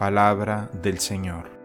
Palabra del Señor.